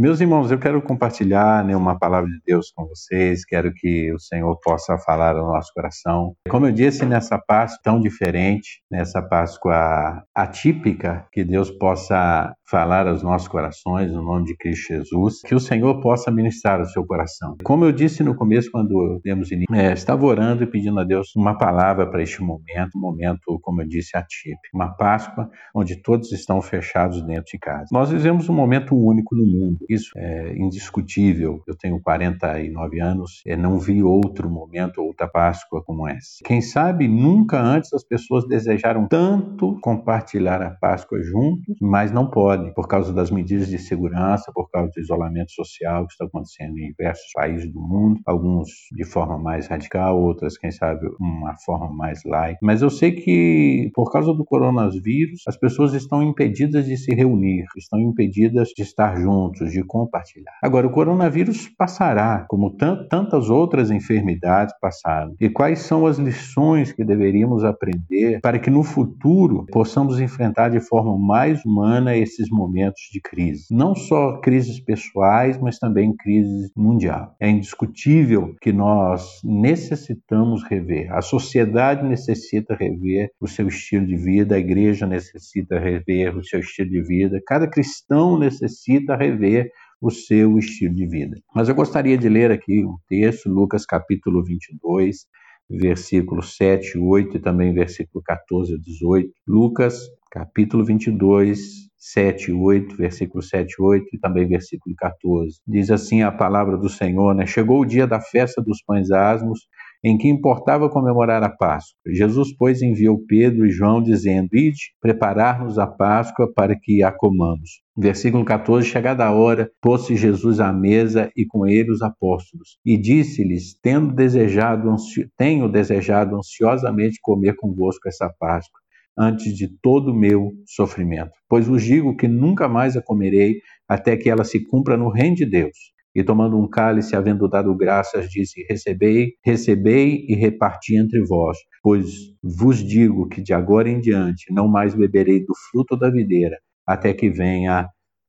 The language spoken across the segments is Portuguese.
Meus irmãos, eu quero compartilhar né, uma palavra de Deus com vocês, quero que o Senhor possa falar ao nosso coração. Como eu disse, nessa Páscoa tão diferente, nessa Páscoa atípica, que Deus possa falar aos nossos corações, no nome de Cristo Jesus, que o Senhor possa ministrar o seu coração. Como eu disse no começo, quando demos início, é, estava orando e pedindo a Deus uma palavra para este momento, um momento, como eu disse, atípico. Uma Páscoa onde todos estão fechados dentro de casa. Nós vivemos um momento único no mundo, isso é indiscutível. Eu tenho 49 anos e não vi outro momento, outra Páscoa como essa. Quem sabe nunca antes as pessoas desejaram tanto compartilhar a Páscoa juntos, mas não podem, por causa das medidas de segurança, por causa do isolamento social que está acontecendo em diversos países do mundo, alguns de forma mais radical, outras, quem sabe, uma forma mais light. Mas eu sei que, por causa do coronavírus, as pessoas estão impedidas de se reunir, estão impedidas de estar juntos, de compartilhar. Agora, o coronavírus passará, como tantas outras enfermidades passaram. E quais são as lições que deveríamos aprender para que no futuro possamos enfrentar de forma mais humana esses momentos de crise? Não só crises pessoais, mas também crises mundial. É indiscutível que nós necessitamos rever. A sociedade necessita rever o seu estilo de vida, a igreja necessita rever o seu estilo de vida, cada cristão necessita rever o seu estilo de vida. Mas eu gostaria de ler aqui um texto, Lucas capítulo 22, versículo 7 e 8 e também versículo 14 a 18. Lucas capítulo 22, 7 e 8, versículo 7 e 8 e também versículo 14. Diz assim a palavra do Senhor, né? Chegou o dia da festa dos pães asmos, em que importava comemorar a Páscoa. Jesus, pois, enviou Pedro e João, dizendo: Ide preparar-nos a Páscoa para que a comamos. Versículo 14: Chegada a hora, pôs-se Jesus à mesa e com ele os apóstolos, e disse-lhes: Tendo desejado, tenho desejado ansiosamente comer convosco essa Páscoa antes de todo o meu sofrimento. Pois vos digo que nunca mais a comerei até que ela se cumpra no reino de Deus. E tomando um cálice, havendo dado graças, disse: Recebei, recebei e reparti entre vós, pois vos digo que de agora em diante não mais beberei do fruto da videira, até que venha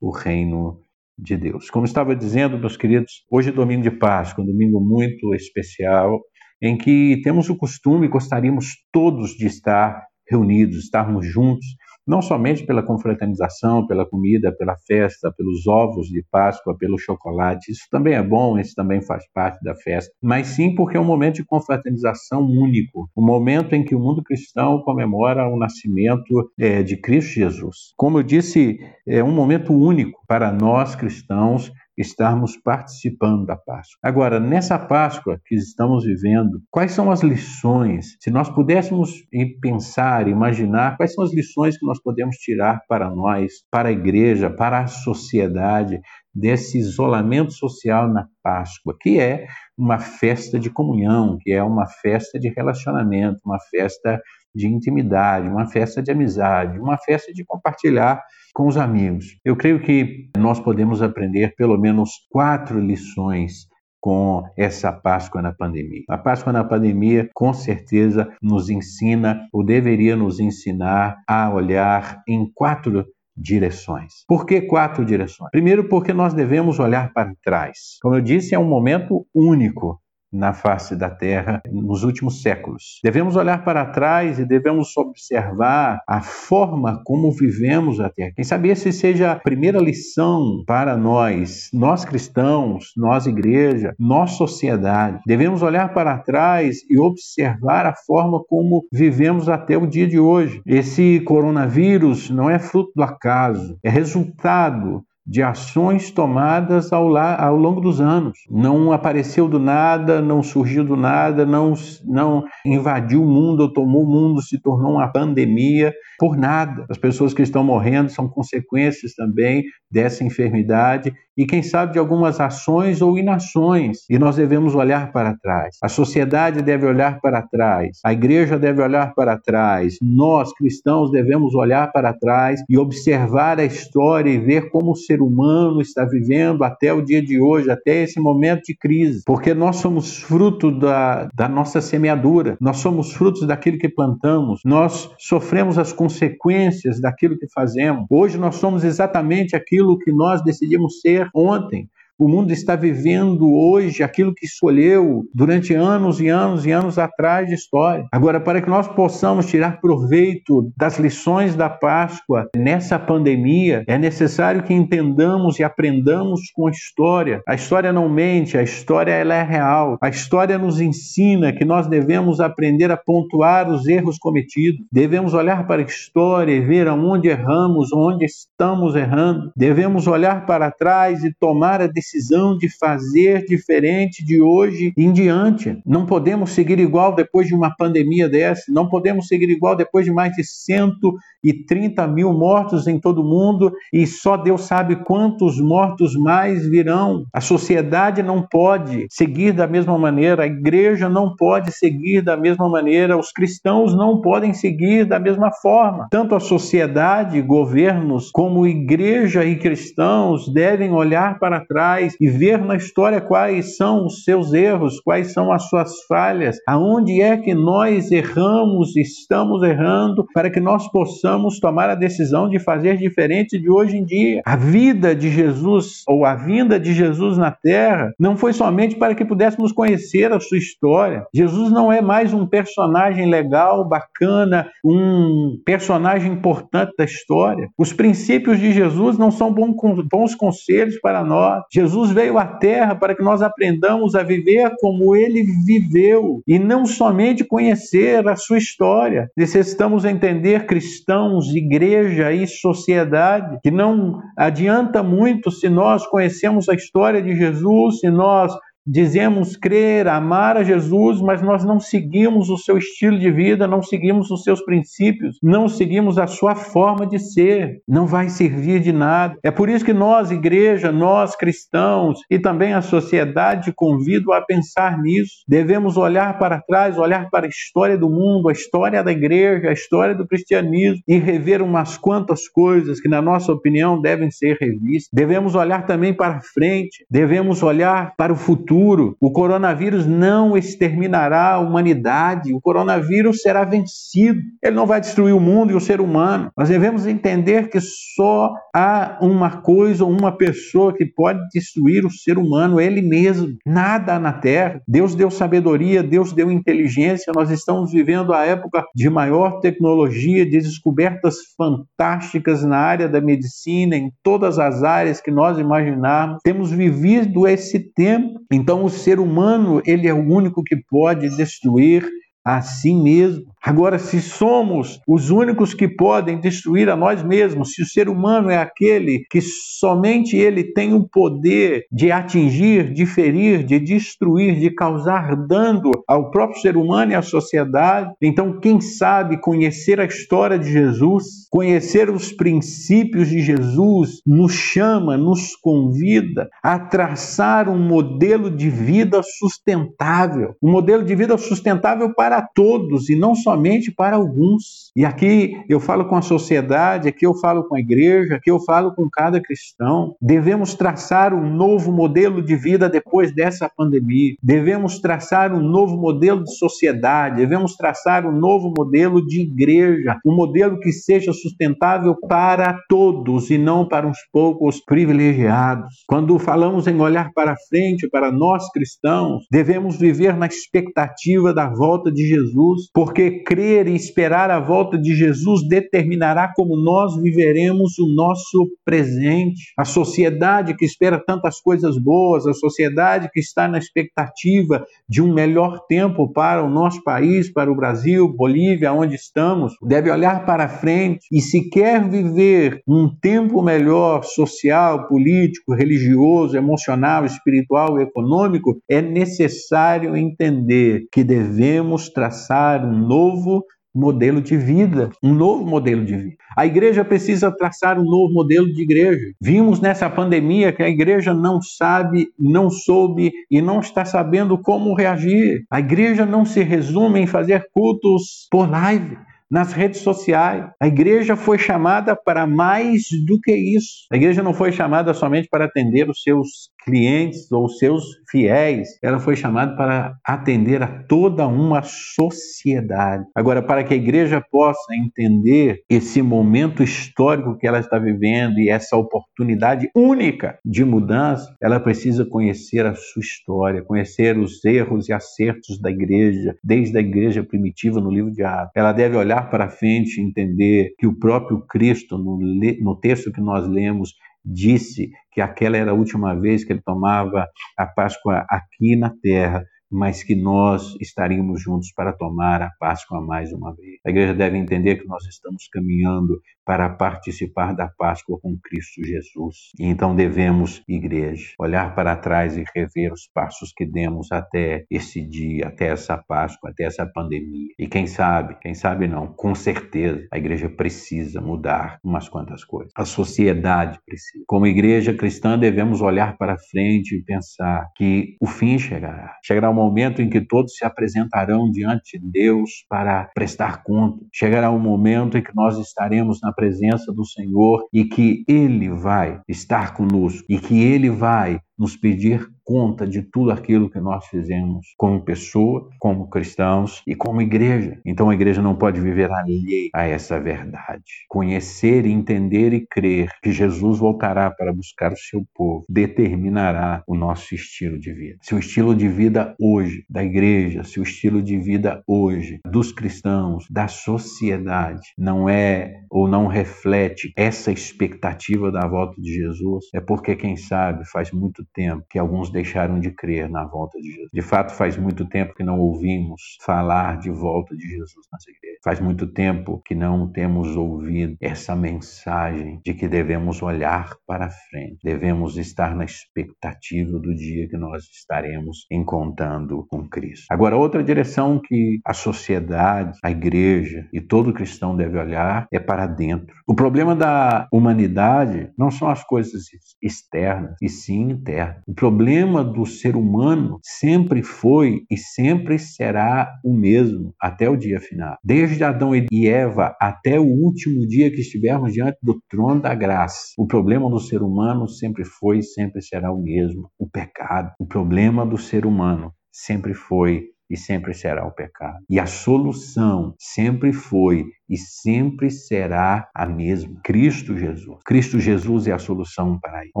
o reino de Deus. Como estava dizendo, meus queridos, hoje é domingo de Páscoa, um domingo muito especial, em que temos o costume, gostaríamos todos de estar reunidos, estarmos juntos, não somente pela confraternização, pela comida, pela festa, pelos ovos de Páscoa, pelo chocolate, isso também é bom, isso também faz parte da festa, mas sim porque é um momento de confraternização único, um momento em que o mundo cristão comemora o nascimento é, de Cristo Jesus. Como eu disse, é um momento único para nós cristãos estarmos participando da Páscoa. Agora, nessa Páscoa que estamos vivendo, quais são as lições? Se nós pudéssemos pensar, imaginar, quais são as lições que nós podemos tirar para nós, para a igreja, para a sociedade, desse isolamento social na Páscoa, que é uma festa de comunhão, que é uma festa de relacionamento, uma festa de intimidade, uma festa de amizade, uma festa de compartilhar com os amigos. Eu creio que nós podemos aprender pelo menos quatro lições com essa Páscoa na pandemia. A Páscoa na pandemia, com certeza, nos ensina, ou deveria nos ensinar, a olhar em quatro direções. Por que quatro direções? Primeiro, porque nós devemos olhar para trás. Como eu disse, é um momento único na face da Terra nos últimos séculos. Devemos olhar para trás e devemos observar a forma como vivemos a Terra. Quem sabe essa seja a primeira lição para nós, nós cristãos, nós igreja, nós sociedade. Devemos olhar para trás e observar a forma como vivemos até o dia de hoje. Esse coronavírus não é fruto do acaso, é resultado de ações tomadas ao, ao, longo dos anos. Não apareceu do nada, não surgiu do nada, não, não invadiu o mundo, tomou o mundo, se tornou uma pandemia por nada. As pessoas que estão morrendo são consequências também dessa enfermidade e, quem sabe, de algumas ações ou inações. E nós devemos olhar para trás. A sociedade deve olhar para trás. A igreja deve olhar para trás. Nós, cristãos, devemos olhar para trás e observar a história e ver como o ser humano está vivendo até o dia de hoje, até esse momento de crise, porque nós somos fruto da, da nossa semeadura, nós somos frutos daquilo que plantamos, nós sofremos as consequências daquilo que fazemos. Hoje nós somos exatamente aquilo que nós decidimos ser ontem. O mundo está vivendo hoje aquilo que escolheu durante anos e anos e anos atrás de história. Agora, para que nós possamos tirar proveito das lições da Páscoa nessa pandemia, é necessário que entendamos e aprendamos com a história. A história não mente, a história ela é real. A história nos ensina que nós devemos aprender a pontuar os erros cometidos. Devemos olhar para a história e ver aonde erramos, onde estamos errando. Devemos olhar para trás e tomar a decisão decisão de fazer diferente de hoje em diante. Não podemos seguir igual depois de uma pandemia dessa, não podemos seguir igual depois de mais de 130 mil mortos em todo o mundo e só Deus sabe quantos mortos mais virão. A sociedade não pode seguir da mesma maneira, a igreja não pode seguir da mesma maneira, os cristãos não podem seguir da mesma forma. Tanto a sociedade, governos, como igreja e cristãos devem olhar para trás e ver na história quais são os seus erros, quais são as suas falhas, aonde é que nós erramos, estamos errando, para que nós possamos tomar a decisão de fazer diferente de hoje em dia. A vida de Jesus ou a vinda de Jesus na terra não foi somente para que pudéssemos conhecer a sua história. Jesus não é mais um personagem legal, bacana, um personagem importante da história. Os princípios de Jesus não são bons conselhos para nós. Jesus veio à Terra para que nós aprendamos a viver como ele viveu e não somente conhecer a sua história. Necessitamos entender cristãos, igreja e sociedade, que não adianta muito se nós conhecemos a história de Jesus, se nós Dizemos crer, amar a Jesus, mas nós não seguimos o seu estilo de vida, não seguimos os seus princípios, não seguimos a sua forma de ser. Não vai servir de nada. É por isso que nós, igreja, nós cristãos e também a sociedade convido a pensar nisso. Devemos olhar para trás, olhar para a história do mundo, a história da igreja, a história do cristianismo e rever umas quantas coisas que, na nossa opinião, devem ser revistas. Devemos olhar também para frente, devemos olhar para o futuro futuro. O coronavírus não exterminará a humanidade, o coronavírus será vencido. Ele não vai destruir o mundo e o ser humano. Nós devemos entender que só há uma coisa ou uma pessoa que pode destruir o ser humano, ele mesmo. Nada na Terra. Deus deu sabedoria, Deus deu inteligência. Nós estamos vivendo a época de maior tecnologia, de descobertas fantásticas na área da medicina, em todas as áreas que nós imaginarmos. Temos vivido esse tempo em então o ser humano, ele é o único que pode destruir a si mesmo. Agora, se somos os únicos que podem destruir a nós mesmos, se o ser humano é aquele que somente ele tem o poder de atingir, de ferir, de destruir, de causar dano ao próprio ser humano e à sociedade, então quem sabe conhecer a história de Jesus, conhecer os princípios de Jesus, nos chama, nos convida a traçar um modelo de vida sustentável, um modelo de vida sustentável para todos e não só somente para alguns. E aqui eu falo com a sociedade, aqui eu falo com a igreja, aqui eu falo com cada cristão. Devemos traçar um novo modelo de vida depois dessa pandemia. Devemos traçar um novo modelo de sociedade, devemos traçar um novo modelo de igreja, um modelo que seja sustentável para todos e não para uns poucos privilegiados. Quando falamos em olhar para frente, para nós cristãos, devemos viver na expectativa da volta de Jesus, porque crer e esperar a volta de Jesus determinará como nós viveremos o nosso presente. A sociedade que espera tantas coisas boas, a sociedade que está na expectativa de um melhor tempo para o nosso país, para o Brasil, Bolívia, onde estamos, deve olhar para frente e se quer viver um tempo melhor social, político, religioso, emocional, espiritual e econômico, é necessário entender que devemos traçar um novo novo modelo de vida, um novo modelo de vida. A igreja precisa traçar um novo modelo de igreja. Vimos nessa pandemia que a igreja não sabe, não soube e não está sabendo como reagir. A igreja não se resume em fazer cultos por live. nas redes sociais. A igreja foi chamada para mais do que isso. A igreja não foi chamada somente para atender os seus clientes ou seus fiéis, ela foi chamada para atender a toda uma sociedade. Agora, para que a igreja possa entender esse momento histórico que ela está vivendo e essa oportunidade única de mudança, ela precisa conhecer a sua história, conhecer os erros e acertos da igreja, desde a igreja primitiva no livro de Atos. Ela deve olhar para frente e entender que o próprio Cristo, no, no texto que nós lemos, disse que aquela era a última vez que ele tomava a Páscoa aqui na terra, mas que nós estaríamos juntos para tomar a Páscoa mais uma vez. A igreja deve entender que nós estamos caminhando para participar da Páscoa com Cristo Jesus. E então devemos, igreja, olhar para trás e rever os passos que demos até esse dia, até essa Páscoa, até essa pandemia. E quem sabe, quem sabe não, com certeza a igreja precisa mudar umas quantas coisas. A sociedade precisa. Como igreja cristã devemos olhar para frente e pensar que o fim chegará. Chegará o momento em que todos se apresentarão diante de Deus para prestar conta. Chegará o momento em que nós estaremos na presença do Senhor e que Ele vai estar conosco e que Ele vai nos pedir conta de tudo aquilo que nós fizemos como pessoa, como cristãos e como igreja. Então a igreja não pode viver alheia a essa verdade. Conhecer, entender e crer que Jesus voltará para buscar o seu povo determinará o nosso estilo de vida. Se o estilo de vida hoje da igreja, se o estilo de vida hoje dos cristãos, da sociedade não é ou não reflete essa expectativa da volta de Jesus, é porque quem sabe faz muito tempo que alguns deixaram de crer na volta de Jesus. De fato, faz muito tempo que não ouvimos falar de volta de Jesus nas igrejas. Faz muito tempo que não temos ouvido essa mensagem de que devemos olhar para frente, devemos estar na expectativa do dia que nós estaremos encontrando com Cristo. Agora, outra direção que a sociedade, a igreja e todo cristão deve olhar é para dentro. O problema da humanidade não são as coisas externas, e sim internas. O problema do ser humano sempre foi e sempre será o mesmo até o dia final. Desde Adão e Eva até o último dia que estivermos diante do trono da graça. O problema do ser humano sempre foi e sempre será o mesmo: o pecado. O problema do ser humano sempre foi e sempre será o pecado. E a solução sempre foi e sempre será a mesma: Cristo Jesus. Cristo Jesus é a solução para isso. A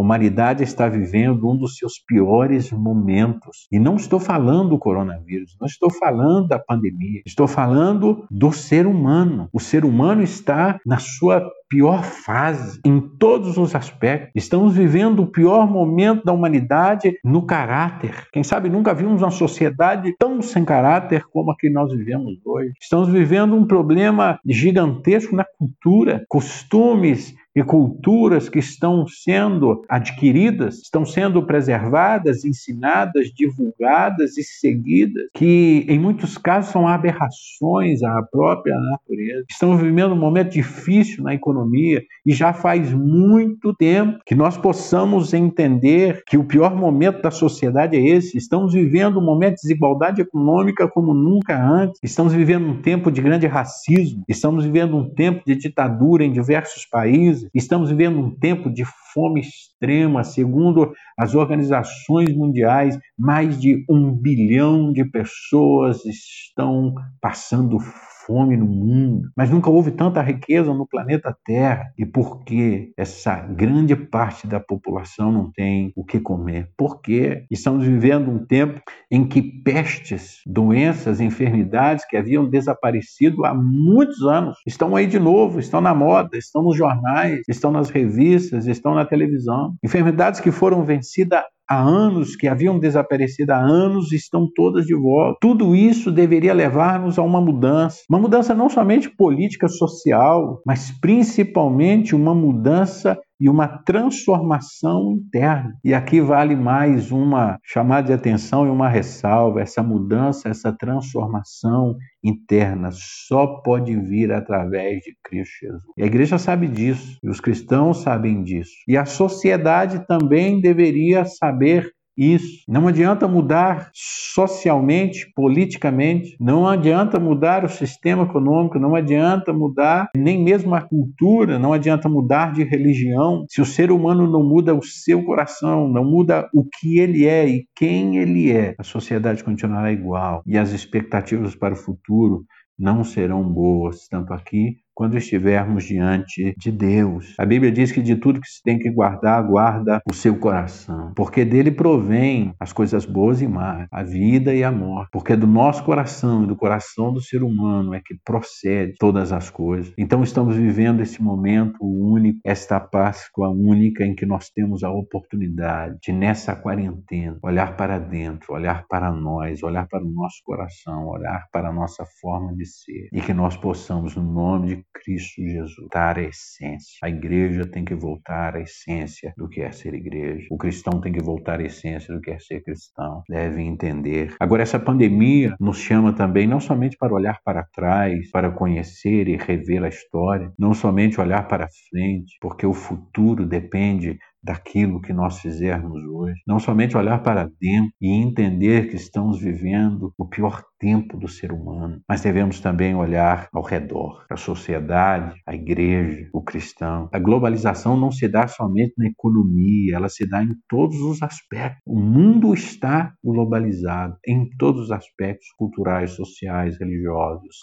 humanidade está vivendo um dos seus piores momentos. E não estou falando do coronavírus, não estou falando da pandemia, estou falando do ser humano. O ser humano está na sua pior fase em todos os aspectos. Estamos vivendo o pior momento da humanidade no caráter. Quem sabe nunca vimos uma sociedade tão sem caráter como a que nós vivemos hoje. Estamos vivendo um problema gigantesco na cultura, costumes e culturas que estão sendo adquiridas, estão sendo preservadas, ensinadas, divulgadas e seguidas, que em muitos casos são aberrações à própria natureza. Estamos vivendo um momento difícil na economia e já faz muito tempo que nós possamos entender que o pior momento da sociedade é esse. Estamos vivendo um momento de desigualdade econômica como nunca antes. Estamos vivendo um tempo de grande racismo. Estamos vivendo um tempo de ditadura em diversos países Estamos vivendo um tempo de fome extrema. Segundo as organizações mundiais, mais de um bilhão de pessoas estão passando fome fome no mundo, mas nunca houve tanta riqueza no planeta Terra. E por que essa grande parte da população não tem o que comer? Porque estamos vivendo um tempo em que pestes, doenças, enfermidades que haviam desaparecido há muitos anos estão aí de novo, estão na moda, estão nos jornais, estão nas revistas, estão na televisão. Enfermidades que foram vencidas há anos, que haviam desaparecido há anos, estão todas de volta. Tudo isso deveria levar-nos a uma mudança. Uma mudança não somente política, social, mas principalmente uma mudança e uma transformação interna. E aqui vale mais uma chamada de atenção e uma ressalva: essa mudança, essa transformação interna só pode vir através de Cristo Jesus. E a igreja sabe disso, e os cristãos sabem disso. E a sociedade também deveria saber isso. Não adianta mudar socialmente, politicamente, não adianta mudar o sistema econômico, não adianta mudar nem mesmo a cultura, não adianta mudar de religião. Se o ser humano não muda o seu coração, não muda o que ele é e quem ele é, a sociedade continuará igual e as expectativas para o futuro não serão boas, tanto aqui quando estivermos diante de Deus. A Bíblia diz que de tudo que se tem que guardar, guarda o seu coração, porque dele provém as coisas boas e más, a vida e a morte, porque do nosso coração e do coração do ser humano é que procede todas as coisas. Então estamos vivendo esse momento único, esta Páscoa única em que nós temos a oportunidade de nessa quarentena olhar para dentro, olhar para nós, olhar para o nosso coração, olhar para a nossa forma de ser e que nós possamos no nome de Cristo Jesus, voltar à essência. A igreja tem que voltar à essência do que é ser igreja. O cristão tem que voltar à essência do que é ser cristão. Deve entender. Agora, essa pandemia nos chama também não somente para olhar para trás, para conhecer e rever a história, não somente olhar para frente, porque o futuro depende daquilo que nós fizermos hoje. Não somente olhar para dentro e entender que estamos vivendo o pior tempo do ser humano, mas devemos também olhar ao redor, a sociedade, a igreja, o cristão. A globalização não se dá somente na economia, ela se dá em todos os aspectos. O mundo está globalizado em todos os aspectos culturais, sociais, religiosos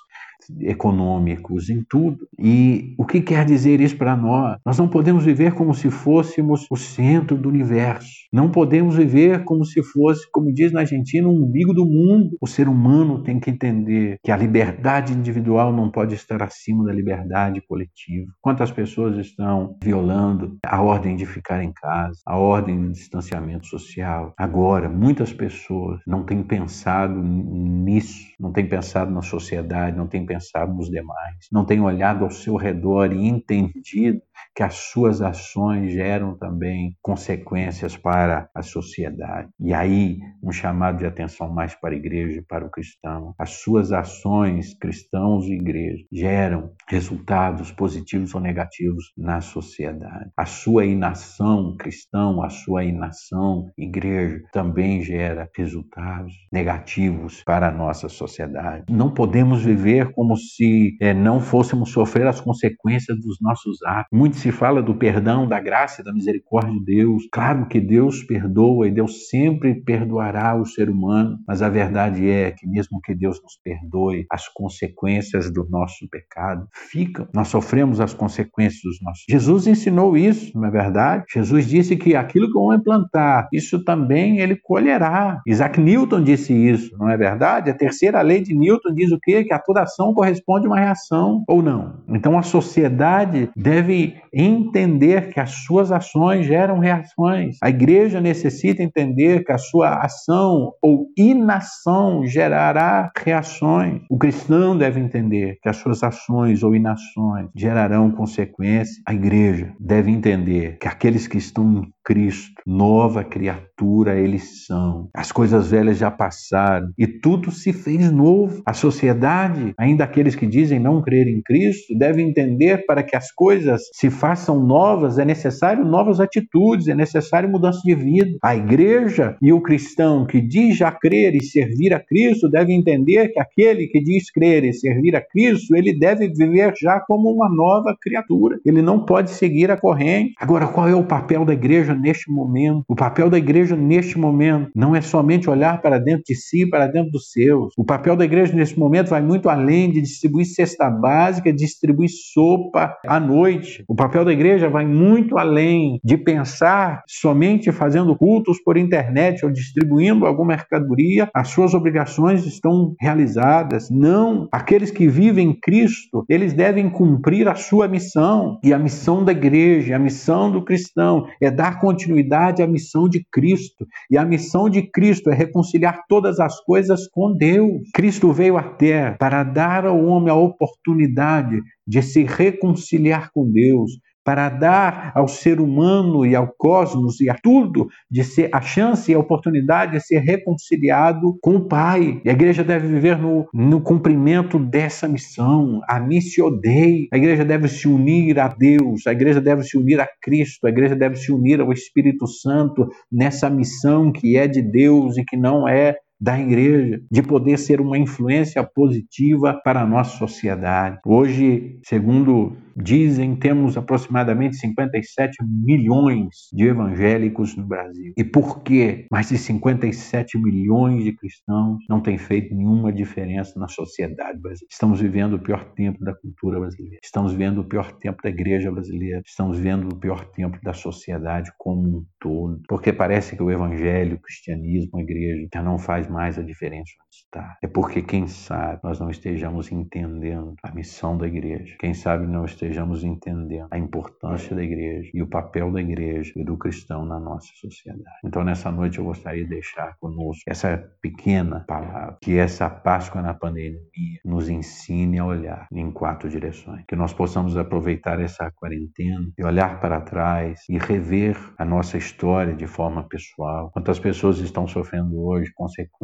econômicos, em tudo. E o que quer dizer isso para nós? Nós não podemos viver como se fôssemos o centro do universo. Não podemos viver como se fosse, como diz na Argentina, um umbigo do mundo. O ser humano tem que entender que a liberdade individual não pode estar acima da liberdade coletiva. Quantas pessoas estão violando a ordem de ficar em casa, a ordem de distanciamento social? Agora, muitas pessoas não têm pensado nisso, não têm pensado na sociedade, não têm pensado nos demais, não têm olhado ao seu redor e entendido que as suas ações geram também consequências para a sociedade. E aí, um chamado de atenção mais para a igreja e para o cristão. As suas ações, cristãos e igreja, geram resultados positivos ou negativos na sociedade. A sua inação, cristão, a sua inação, igreja, também gera resultados negativos para a nossa sociedade. Não podemos viver como se é, não fôssemos sofrer as consequências dos nossos atos. Muito se fala do perdão, da graça da misericórdia de Deus. Claro que Deus perdoa e Deus sempre perdoará o ser humano, mas a verdade é que, mesmo que Deus nos perdoe, as consequências do nosso pecado ficam. Nós sofremos as consequências dos nossos. Jesus ensinou isso, não é verdade? Jesus disse que aquilo que o homem plantar, isso também ele colherá. Isaac Newton disse isso, não é verdade? A terceira lei de Newton diz o quê? Que a toda ação corresponde a uma reação ou não. Então a sociedade deve entender que as suas ações geram reações. A igreja necessita entender que a sua ação ou inação gerará reações. O cristão deve entender que as suas ações ou inações gerarão consequências. A igreja deve entender que aqueles que estão em Cristo, nova criatura eles são. As coisas velhas já passaram e tudo se fez novo. A sociedade, ainda aqueles que dizem não crer em Cristo, devem entender para que as coisas se façam novas é necessário novas atitudes, é necessário mudança de vida. A igreja e o cristão que diz já crer e servir a Cristo deve entender que aquele que diz crer e servir a Cristo, ele deve viver já como uma nova criatura. Ele não pode seguir a corrente. Agora, qual é o papel da igreja neste momento. O papel da igreja neste momento não é somente olhar para dentro de si, para dentro dos seus. O papel da igreja neste momento vai muito além de distribuir cesta básica, distribuir sopa à noite. O papel da igreja vai muito além de pensar somente fazendo cultos por internet ou distribuindo alguma mercadoria, as suas obrigações estão realizadas. Não, aqueles que vivem em Cristo, eles devem cumprir a sua missão. E a missão da igreja, a missão do cristão é dar continuidade à missão de Cristo. E a missão de Cristo é reconciliar todas as coisas com Deus. Cristo veio à terra para dar ao homem a oportunidade de se reconciliar com Deus, para dar ao ser humano e ao cosmos e a tudo de ser a chance e a oportunidade de ser reconciliado com o Pai. E a igreja deve viver no, no cumprimento dessa missão, a missio Dei. A igreja deve se unir a Deus, a igreja deve se unir a Cristo, a igreja deve se unir ao Espírito Santo nessa missão que é de Deus e que não é da igreja, de poder ser uma influência positiva para a nossa sociedade. Hoje, segundo Dizem temos aproximadamente 57 milhões de evangélicos no Brasil. E por que mais de 57 milhões de cristãos não têm feito nenhuma diferença na sociedade brasileira? Estamos vivendo o pior tempo da cultura brasileira. Estamos vivendo o pior tempo da igreja brasileira. Estamos vivendo o pior tempo da sociedade como um todo. Porque parece que o evangelho, o cristianismo, a igreja já não faz mais a diferença onde está. É porque, quem sabe, nós não estejamos entendendo a missão da igreja. Quem sabe não estejamos entendendo a importância da igreja e o papel da igreja e do cristão na nossa sociedade. Então, nessa noite, eu gostaria de deixar conosco essa pequena palavra, que essa Páscoa na pandemia nos ensine a olhar em quatro direções. Que nós possamos aproveitar essa quarentena e olhar para trás e rever a nossa história de forma pessoal. Quantas pessoas estão sofrendo hoje consequências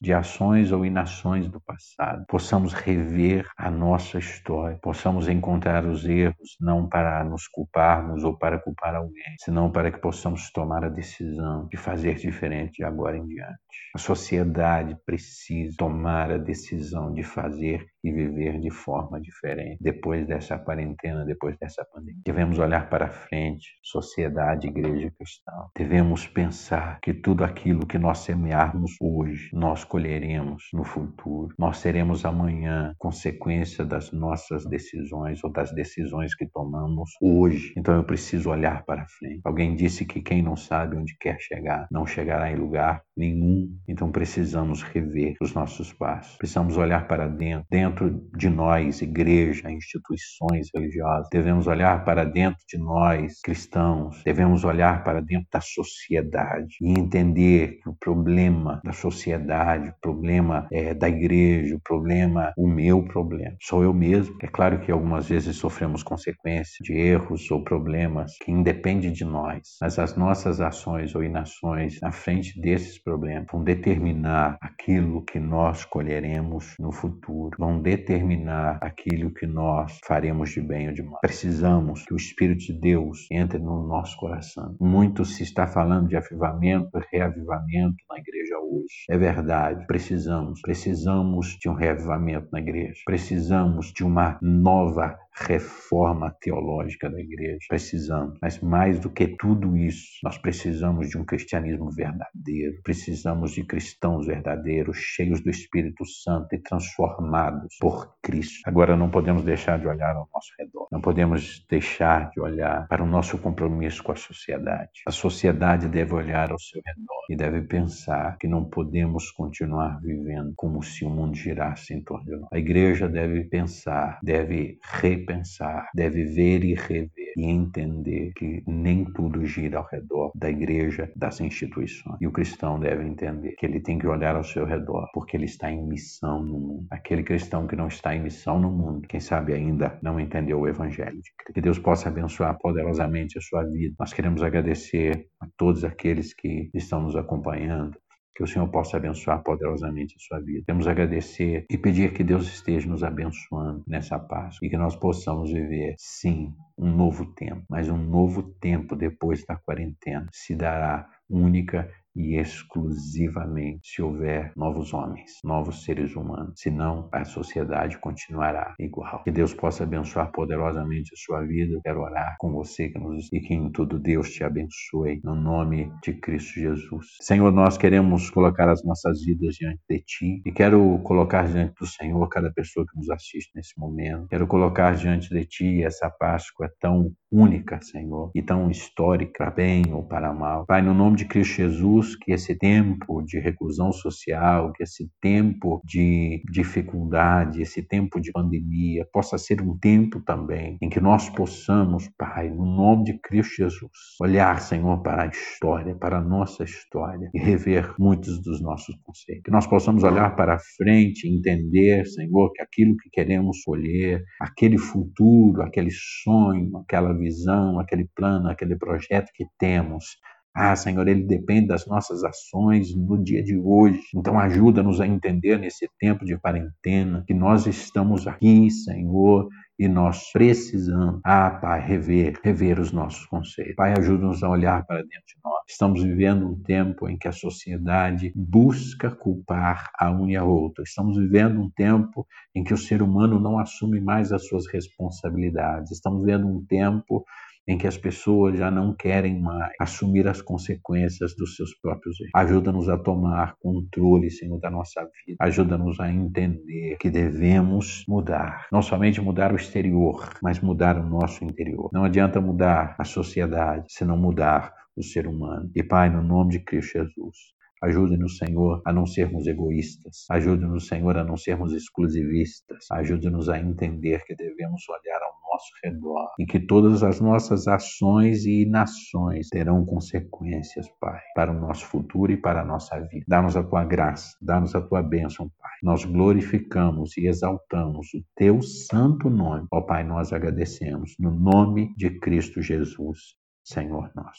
de ações ou inações do passado. Possamos rever a nossa história, possamos encontrar os erros, não para nos culparmos ou para culpar alguém, senão para que possamos tomar a decisão de fazer diferente de agora em diante. A sociedade precisa tomar a decisão de fazer e viver de forma diferente depois dessa quarentena, depois dessa pandemia. Devemos olhar para frente, sociedade, igreja cristã. Devemos pensar que tudo aquilo que nós semearmos hoje, nós colheremos no futuro. Nós seremos amanhã consequência das nossas decisões ou das decisões que tomamos hoje. Então eu preciso olhar para frente. Alguém disse que quem não sabe onde quer chegar não chegará em lugar nenhum. Então precisamos rever os nossos passos. Precisamos olhar para dentro, dentro de nós, igreja, instituições religiosas. Devemos olhar para dentro de nós, cristãos. Devemos olhar para dentro da sociedade e entender que o problema da sociedade, o problema é, da igreja, o problema, o meu problema, sou eu mesmo. É claro que algumas vezes sofremos consequências de erros ou problemas que independem de nós, mas as nossas ações ou inações na frente desses problemas, vão determinar aquilo que nós colheremos no futuro, vão determinar aquilo que nós faremos de bem ou de mal. Precisamos que o Espírito de Deus entre no nosso coração. Muito se está falando de avivamento, reavivamento na igreja hoje. É verdade, precisamos, precisamos de um reavivamento na igreja. Precisamos de uma nova reforma teológica da igreja. Precisamos, mas mais do que tudo isso, nós precisamos de um cristianismo verdadeiro. Precisamos de cristãos verdadeiros, cheios do Espírito Santo e transformados por Cristo. Agora não podemos deixar de olhar ao nosso redor. Não podemos deixar de olhar para o nosso compromisso com a sociedade. A sociedade deve olhar ao seu redor e deve pensar que não podemos continuar vivendo como se o mundo girasse em torno de nós. A igreja deve pensar, deve repensar pensar, deve ver e rever e entender que nem tudo gira ao redor da igreja, das instituições. E o cristão deve entender que ele tem que olhar ao seu redor, porque ele está em missão no mundo. Aquele cristão que não está em missão no mundo, quem sabe ainda não entendeu o evangelho de Cristo. Que Deus possa abençoar poderosamente a sua vida. Nós queremos agradecer a todos aqueles que estão nos acompanhando que o Senhor possa abençoar poderosamente a sua vida. Queremos agradecer e pedir que Deus esteja nos abençoando nessa paz e que nós possamos viver, sim, um novo tempo, mas um novo tempo depois da quarentena se dará única e exclusivamente se houver novos homens, novos seres humanos. Senão, a sociedade continuará igual. Que Deus possa abençoar poderosamente a sua vida. Eu quero orar com você que nos... e que em tudo Deus te abençoe. No nome de Cristo Jesus. Senhor, nós queremos colocar as nossas vidas diante de Ti e quero colocar diante do Senhor cada pessoa que nos assiste nesse momento. Quero colocar diante de Ti essa Páscoa tão única, Senhor, e tão histórica, para bem ou para mal. Pai, no nome de Cristo Jesus, que esse tempo de reclusão social, que esse tempo de dificuldade, esse tempo de pandemia, possa ser um tempo também em que nós possamos, Pai, no nome de Cristo Jesus, olhar, Senhor, para a história, para a nossa história e rever muitos dos nossos conceitos. Que nós possamos olhar para frente e entender, Senhor, que aquilo que queremos colher, aquele futuro, aquele sonho, aquela visão, aquele plano, aquele projeto que temos. Ah, Senhor, ele depende das nossas ações no dia de hoje. Então, ajuda-nos a entender nesse tempo de quarentena que nós estamos aqui, Senhor, e nós precisamos, ah, Pai, rever, rever os nossos conceitos. Pai, ajuda-nos a olhar para dentro de nós. Estamos vivendo um tempo em que a sociedade busca culpar a um e a outra. Estamos vivendo um tempo em que o ser humano não assume mais as suas responsabilidades. Estamos vivendo um tempo em que as pessoas já não querem mais assumir as consequências dos seus próprios erros. Ajuda-nos a tomar controle, Senhor, da nossa vida. Ajuda-nos a entender que devemos mudar. Não somente mudar o exterior, mas mudar o nosso interior. Não adianta mudar a sociedade se não mudar o ser humano. E Pai, no nome de Cristo Jesus, Ajude-nos, Senhor, a não sermos egoístas. Ajude-nos, Senhor, a não sermos exclusivistas. Ajude-nos a entender que devemos olhar ao nosso redor e que todas as nossas ações e inações terão consequências, Pai, para o nosso futuro e para a nossa vida. Dá-nos a tua graça, dá-nos a tua bênção, Pai. Nós glorificamos e exaltamos o teu santo nome. Ó Pai, nós agradecemos no nome de Cristo Jesus, Senhor nosso.